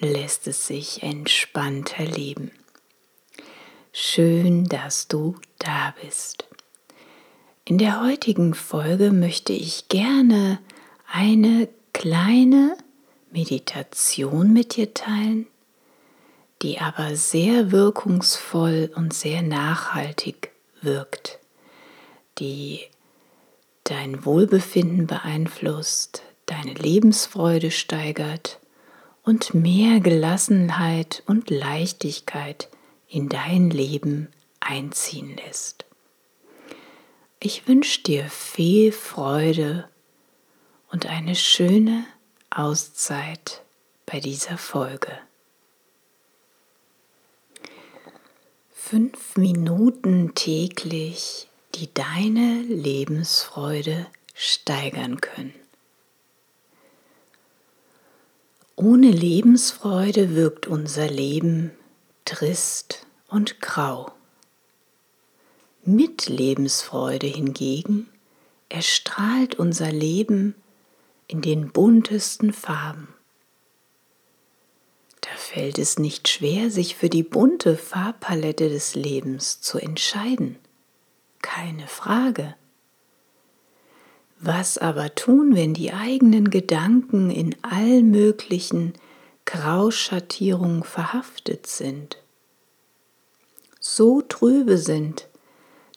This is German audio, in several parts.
lässt es sich entspannter leben. Schön, dass du da bist. In der heutigen Folge möchte ich gerne eine kleine Meditation mit dir teilen, die aber sehr wirkungsvoll und sehr nachhaltig wirkt, die dein Wohlbefinden beeinflusst, deine Lebensfreude steigert und mehr Gelassenheit und Leichtigkeit in dein Leben einziehen lässt. Ich wünsche dir viel Freude und eine schöne Auszeit bei dieser Folge. Fünf Minuten täglich, die deine Lebensfreude steigern können. Ohne Lebensfreude wirkt unser Leben trist und grau. Mit Lebensfreude hingegen erstrahlt unser Leben in den buntesten Farben. Da fällt es nicht schwer, sich für die bunte Farbpalette des Lebens zu entscheiden. Keine Frage. Was aber tun, wenn die eigenen Gedanken in all möglichen Grauschattierungen verhaftet sind? So trübe sind,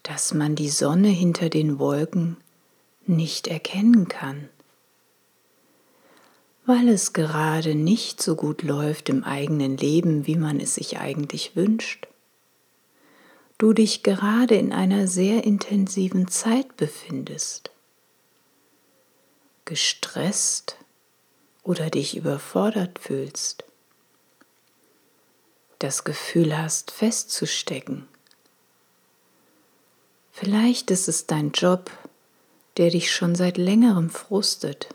dass man die Sonne hinter den Wolken nicht erkennen kann, weil es gerade nicht so gut läuft im eigenen Leben, wie man es sich eigentlich wünscht. Du dich gerade in einer sehr intensiven Zeit befindest gestresst oder dich überfordert fühlst, das Gefühl hast, festzustecken. Vielleicht ist es dein Job, der dich schon seit längerem frustet.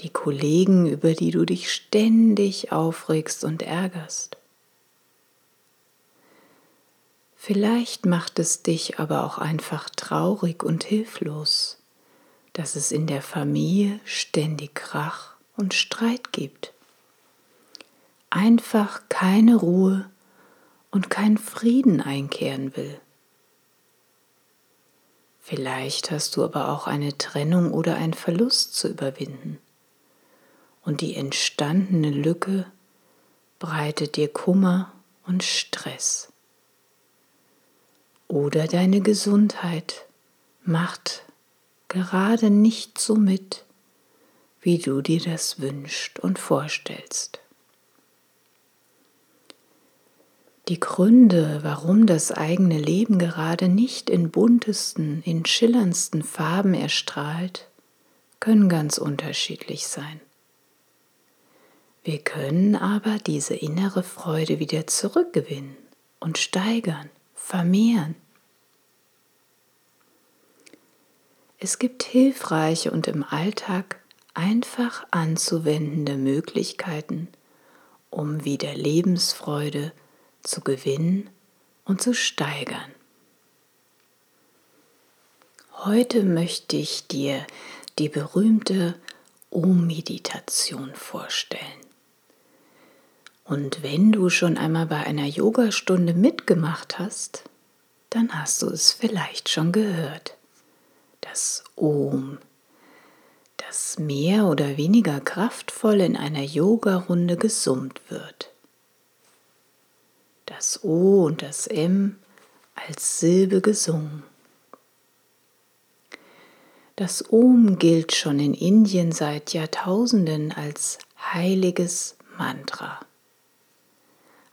Die Kollegen, über die du dich ständig aufregst und ärgerst. Vielleicht macht es dich aber auch einfach traurig und hilflos dass es in der Familie ständig Krach und Streit gibt. Einfach keine Ruhe und kein Frieden einkehren will. Vielleicht hast du aber auch eine Trennung oder einen Verlust zu überwinden. Und die entstandene Lücke breitet dir Kummer und Stress. Oder deine Gesundheit macht gerade nicht so mit, wie du dir das wünschst und vorstellst. Die Gründe, warum das eigene Leben gerade nicht in buntesten, in schillerndsten Farben erstrahlt, können ganz unterschiedlich sein. Wir können aber diese innere Freude wieder zurückgewinnen und steigern, vermehren Es gibt hilfreiche und im Alltag einfach anzuwendende Möglichkeiten, um wieder Lebensfreude zu gewinnen und zu steigern. Heute möchte ich dir die berühmte O-Meditation vorstellen. Und wenn du schon einmal bei einer Yogastunde mitgemacht hast, dann hast du es vielleicht schon gehört. Das Om, das mehr oder weniger kraftvoll in einer Yogarunde gesummt wird. Das O und das M als Silbe gesungen. Das Om gilt schon in Indien seit Jahrtausenden als heiliges Mantra.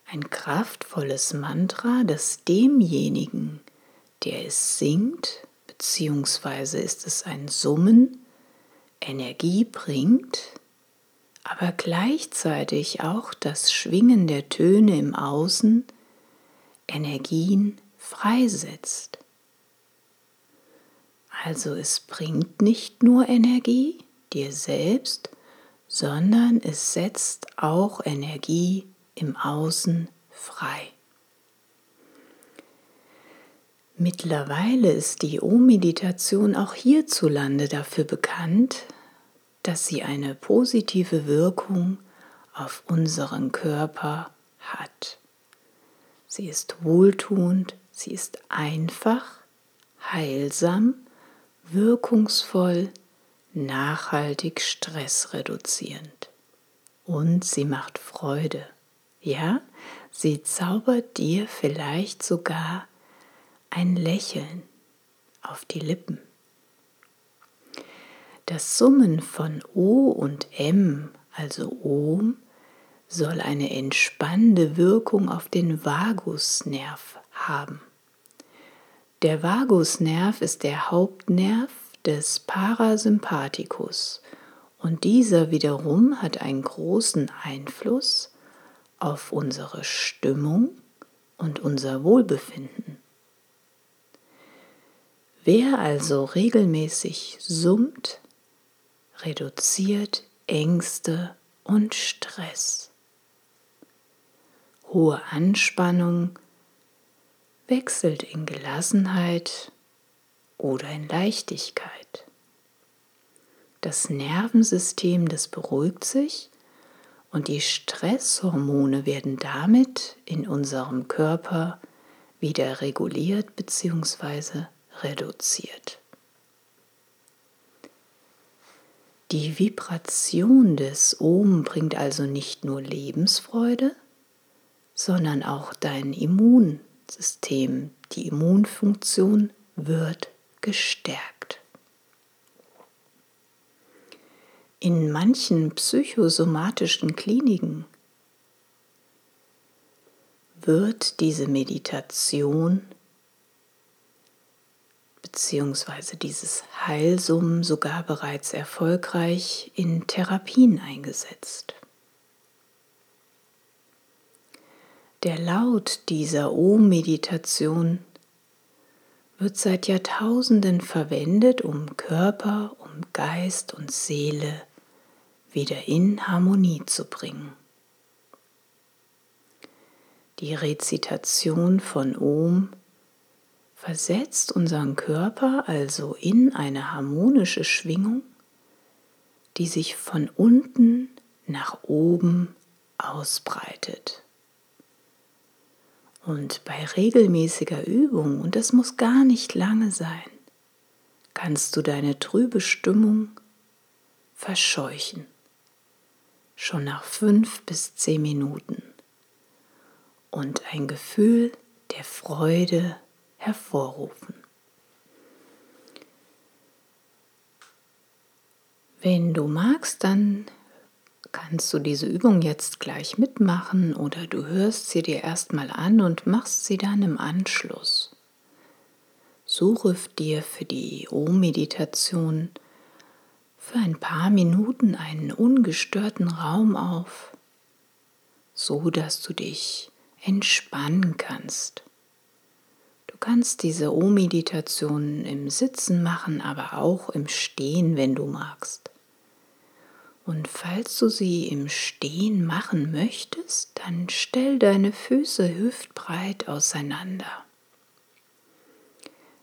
Ein kraftvolles Mantra, das demjenigen, der es singt, beziehungsweise ist es ein Summen, Energie bringt, aber gleichzeitig auch das Schwingen der Töne im Außen Energien freisetzt. Also es bringt nicht nur Energie dir selbst, sondern es setzt auch Energie im Außen frei. Mittlerweile ist die O-Meditation auch hierzulande dafür bekannt, dass sie eine positive Wirkung auf unseren Körper hat. Sie ist wohltuend, sie ist einfach, heilsam wirkungsvoll, nachhaltig stressreduzierend. Und sie macht Freude. Ja, sie zaubert dir vielleicht sogar ein Lächeln auf die Lippen. Das Summen von O und M, also Om, soll eine entspannende Wirkung auf den Vagusnerv haben. Der Vagusnerv ist der Hauptnerv des Parasympathikus und dieser wiederum hat einen großen Einfluss auf unsere Stimmung und unser Wohlbefinden. Wer also regelmäßig summt, reduziert Ängste und Stress. Hohe Anspannung wechselt in Gelassenheit oder in Leichtigkeit. Das Nervensystem, das beruhigt sich und die Stresshormone werden damit in unserem Körper wieder reguliert bzw. reduziert. Die Vibration des Ohm bringt also nicht nur Lebensfreude, sondern auch dein Immun System, die Immunfunktion wird gestärkt. In manchen psychosomatischen Kliniken wird diese Meditation bzw. dieses Heilsummen sogar bereits erfolgreich in Therapien eingesetzt. Der Laut dieser O-Meditation wird seit Jahrtausenden verwendet, um Körper, um Geist und Seele wieder in Harmonie zu bringen. Die Rezitation von Om versetzt unseren Körper also in eine harmonische Schwingung, die sich von unten nach oben ausbreitet. Und bei regelmäßiger Übung, und das muss gar nicht lange sein, kannst du deine trübe Stimmung verscheuchen. Schon nach fünf bis zehn Minuten. Und ein Gefühl der Freude hervorrufen. Wenn du magst, dann kannst du diese Übung jetzt gleich mitmachen oder du hörst sie dir erstmal an und machst sie dann im Anschluss. Suche dir für die O-Meditation für ein paar Minuten einen ungestörten Raum auf, so dass du dich entspannen kannst. Du kannst diese O-Meditation im Sitzen machen, aber auch im Stehen, wenn du magst. Und falls du sie im Stehen machen möchtest, dann stell deine Füße hüftbreit auseinander.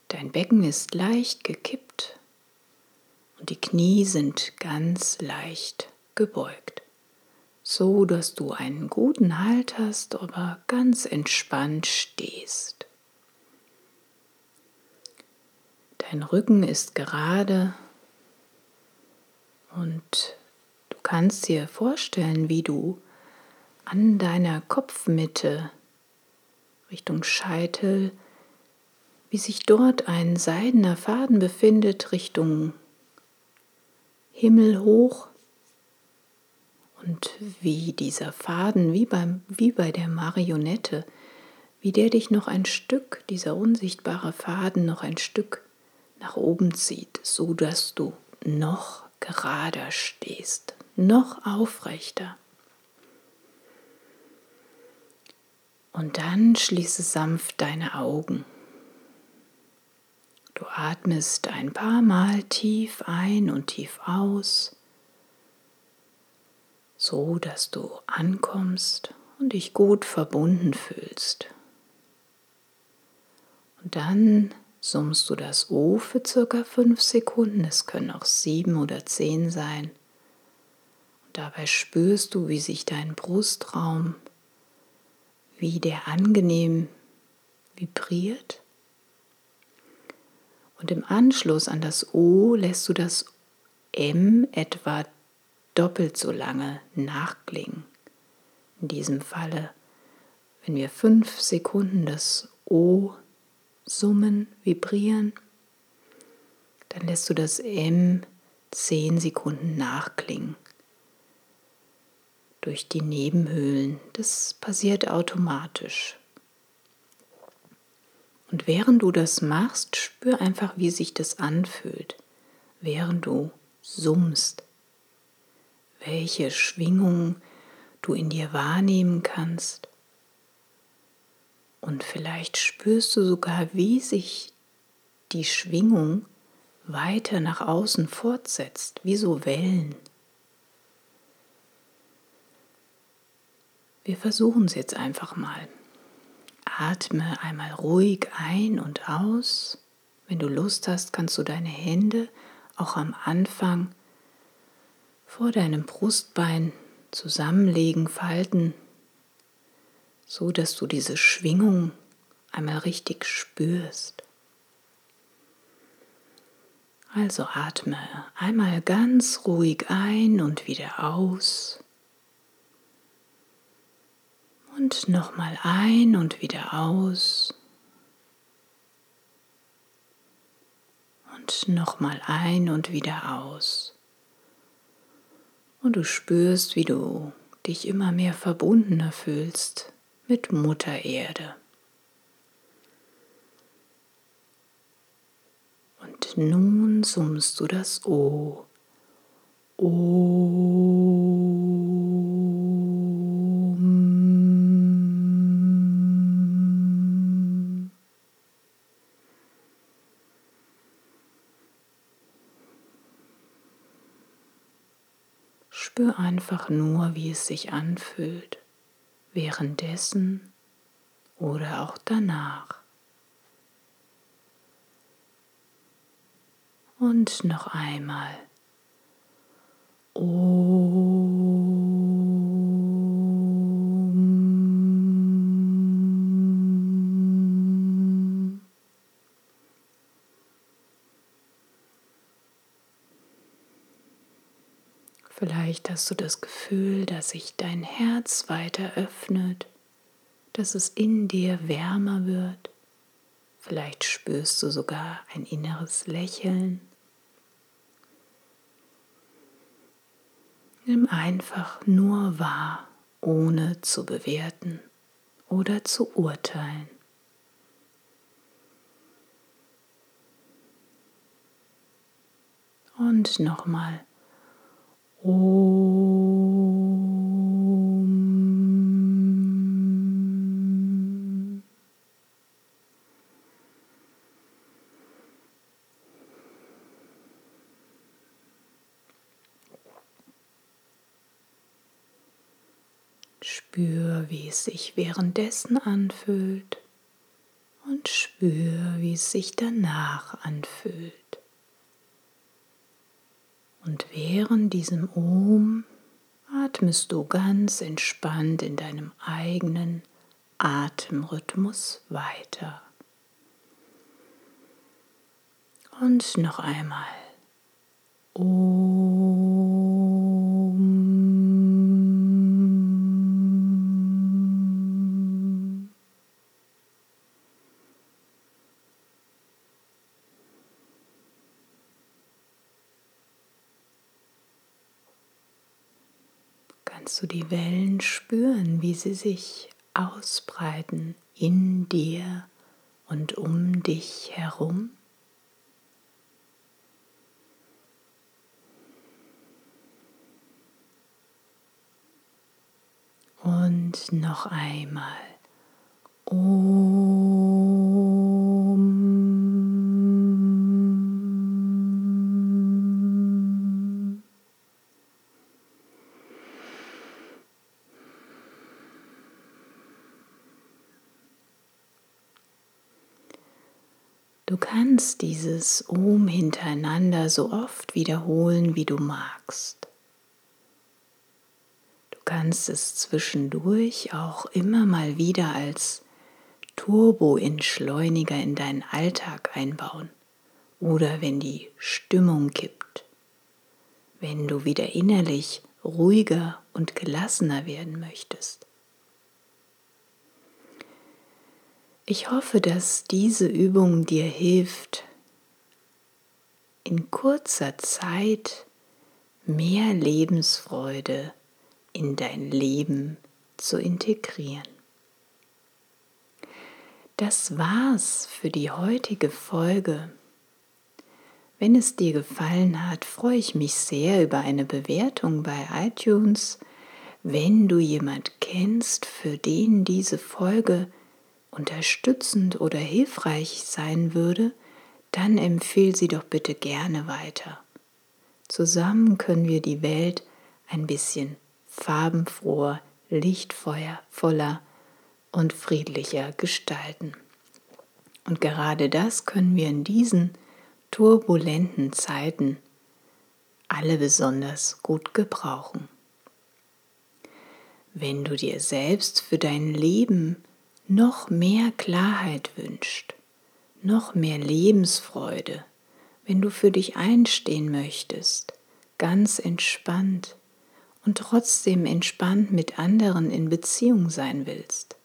Dein Becken ist leicht gekippt und die Knie sind ganz leicht gebeugt, so dass du einen guten Halt hast, aber ganz entspannt stehst. Dein Rücken ist gerade und du kannst dir vorstellen, wie du an deiner Kopfmitte Richtung Scheitel, wie sich dort ein seidener Faden befindet Richtung Himmel hoch. Und wie dieser Faden, wie, beim, wie bei der Marionette, wie der dich noch ein Stück, dieser unsichtbare Faden noch ein Stück nach oben zieht, so dass du noch gerader stehst, noch aufrechter. Und dann schließe sanft deine Augen. Du atmest ein paar Mal tief ein und tief aus, so dass du ankommst und dich gut verbunden fühlst. Und dann summst du das O für circa fünf Sekunden, es können auch sieben oder zehn sein. Und dabei spürst du, wie sich dein Brustraum, wie der angenehm vibriert. Und im Anschluss an das O lässt du das M etwa doppelt so lange nachklingen. In diesem Falle, wenn wir fünf Sekunden das O summen, vibrieren, dann lässt du das M zehn Sekunden nachklingen durch die Nebenhöhlen. Das passiert automatisch. Und während du das machst, spür einfach, wie sich das anfühlt, während du summst, welche Schwingungen du in dir wahrnehmen kannst und vielleicht spürst du sogar, wie sich die Schwingung weiter nach außen fortsetzt, wie so Wellen. Wir versuchen es jetzt einfach mal. Atme einmal ruhig ein und aus. Wenn du Lust hast, kannst du deine Hände auch am Anfang vor deinem Brustbein zusammenlegen, falten so dass du diese Schwingung einmal richtig spürst. Also atme einmal ganz ruhig ein und wieder aus. Und nochmal ein und wieder aus. Und nochmal ein und wieder aus. Und du spürst, wie du dich immer mehr verbundener fühlst mit Mutter Erde. Und nun summst du das O. O. Spür einfach nur, wie es sich anfühlt währenddessen oder auch danach. Und noch einmal. Vielleicht hast du das Gefühl, dass sich dein Herz weiter öffnet, dass es in dir wärmer wird. Vielleicht spürst du sogar ein inneres Lächeln. Nimm einfach nur wahr, ohne zu bewerten oder zu urteilen. Und nochmal Spür, wie es sich währenddessen anfühlt und spür, wie es sich danach anfühlt. Und während diesem Om atmest du ganz entspannt in deinem eigenen Atemrhythmus weiter. Und noch einmal. Om. Du die Wellen spüren, wie sie sich ausbreiten in dir und um dich herum? Und noch einmal. Kannst dieses Om hintereinander so oft wiederholen, wie du magst. Kannst es zwischendurch auch immer mal wieder als Turbo-Entschleuniger in deinen Alltag einbauen. Oder wenn die Stimmung kippt, wenn du wieder innerlich ruhiger und gelassener werden möchtest. Ich hoffe, dass diese Übung dir hilft, in kurzer Zeit mehr Lebensfreude in dein Leben zu integrieren. Das war's für die heutige Folge. Wenn es dir gefallen hat, freue ich mich sehr über eine Bewertung bei iTunes. Wenn du jemand kennst, für den diese Folge unterstützend oder hilfreich sein würde, dann empfehle sie doch bitte gerne weiter. Zusammen können wir die Welt ein bisschen farbenfroher, lichtvoller und friedlicher gestalten. Und gerade das können wir in diesen turbulenten Zeiten alle besonders gut gebrauchen. Wenn du dir selbst für dein Leben noch mehr Klarheit wünschst, noch mehr Lebensfreude, wenn du für dich einstehen möchtest, ganz entspannt, und trotzdem entspannt mit anderen in Beziehung sein willst,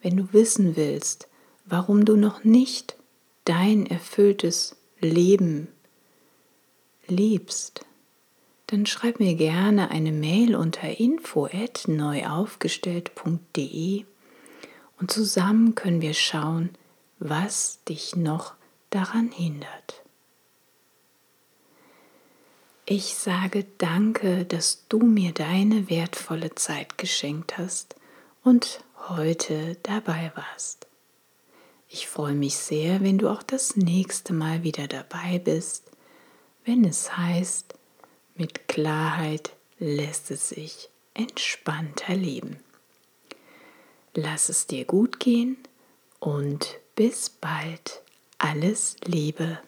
wenn du wissen willst, warum du noch nicht dein erfülltes Leben lebst, dann schreib mir gerne eine Mail unter info@neuaufgestellt.de und zusammen können wir schauen, was dich noch daran hindert. Ich sage danke, dass du mir deine wertvolle Zeit geschenkt hast und heute dabei warst. Ich freue mich sehr, wenn du auch das nächste Mal wieder dabei bist, wenn es heißt, mit Klarheit lässt es sich entspannter leben. Lass es dir gut gehen und bis bald. Alles Liebe.